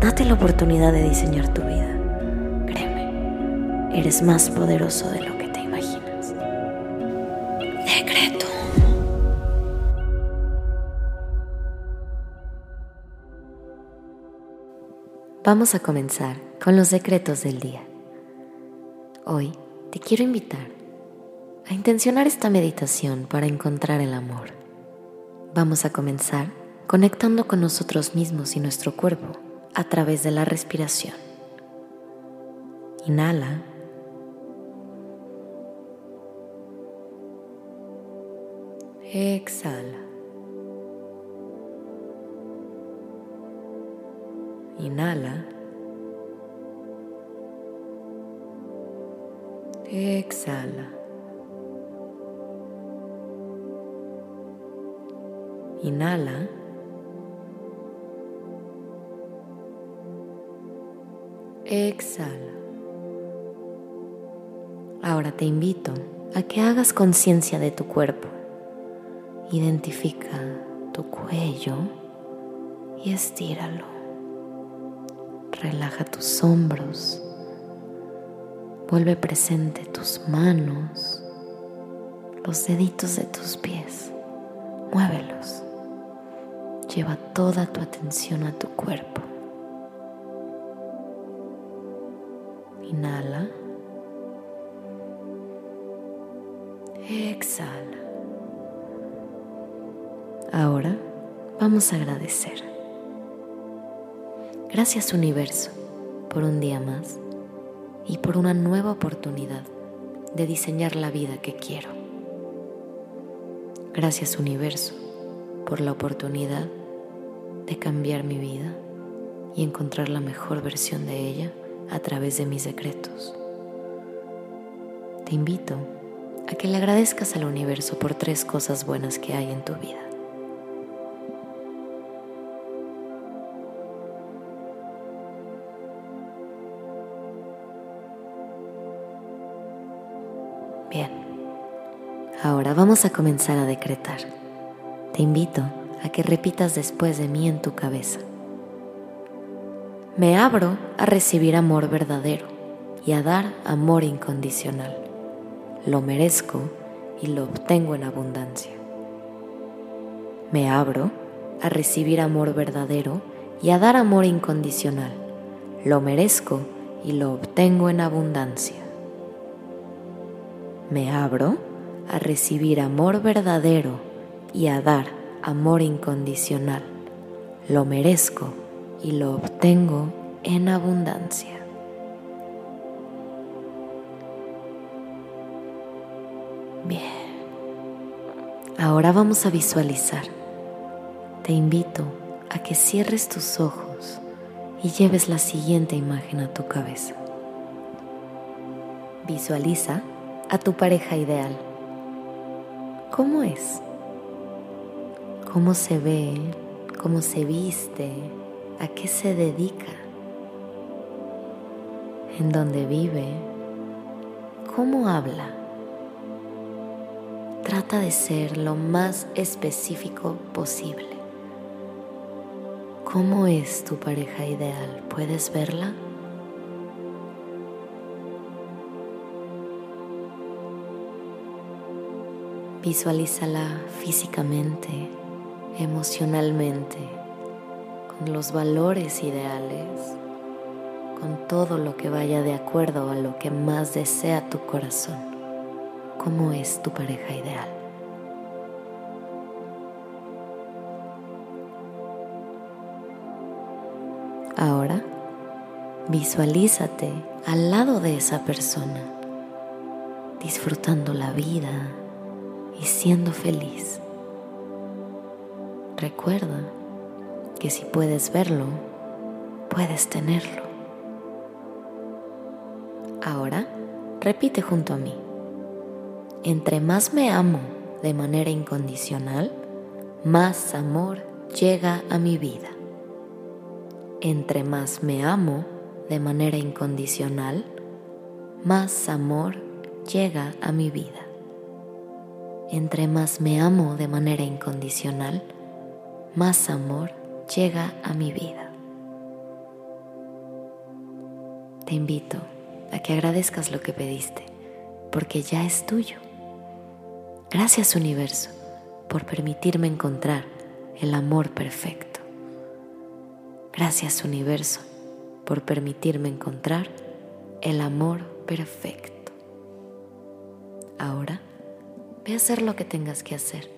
Date la oportunidad de diseñar tu vida. Créeme, eres más poderoso de lo que te imaginas. Decreto. Vamos a comenzar con los decretos del día. Hoy te quiero invitar a intencionar esta meditación para encontrar el amor. Vamos a comenzar conectando con nosotros mismos y nuestro cuerpo a través de la respiración. Inhala. Exhala. Inhala. Exhala. Inhala. Exhala. Ahora te invito a que hagas conciencia de tu cuerpo. Identifica tu cuello y estíralo. Relaja tus hombros. Vuelve presente tus manos, los deditos de tus pies. Muévelos. Lleva toda tu atención a tu cuerpo. Inhala. Exhala. Ahora vamos a agradecer. Gracias universo por un día más y por una nueva oportunidad de diseñar la vida que quiero. Gracias universo por la oportunidad de cambiar mi vida y encontrar la mejor versión de ella a través de mis decretos. Te invito a que le agradezcas al universo por tres cosas buenas que hay en tu vida. Bien, ahora vamos a comenzar a decretar. Te invito a que repitas después de mí en tu cabeza. Me abro a recibir amor verdadero y a dar amor incondicional. Lo merezco y lo obtengo en abundancia. Me abro a recibir amor verdadero y a dar amor incondicional. Lo merezco y lo obtengo en abundancia. Me abro a recibir amor verdadero y a dar amor incondicional. Lo merezco y lo obtengo en abundancia. Bien, ahora vamos a visualizar. Te invito a que cierres tus ojos y lleves la siguiente imagen a tu cabeza. Visualiza a tu pareja ideal. ¿Cómo es? ¿Cómo se ve? ¿Cómo se viste? A qué se dedica, en dónde vive, cómo habla. Trata de ser lo más específico posible. ¿Cómo es tu pareja ideal? ¿Puedes verla? Visualízala físicamente, emocionalmente los valores ideales, con todo lo que vaya de acuerdo a lo que más desea tu corazón. ¿Cómo es tu pareja ideal? Ahora visualízate al lado de esa persona, disfrutando la vida y siendo feliz. Recuerda que si puedes verlo, puedes tenerlo. Ahora, repite junto a mí. Entre más me amo de manera incondicional, más amor llega a mi vida. Entre más me amo de manera incondicional, más amor llega a mi vida. Entre más me amo de manera incondicional, más amor llega a mi vida. Te invito a que agradezcas lo que pediste, porque ya es tuyo. Gracias universo por permitirme encontrar el amor perfecto. Gracias universo por permitirme encontrar el amor perfecto. Ahora ve a hacer lo que tengas que hacer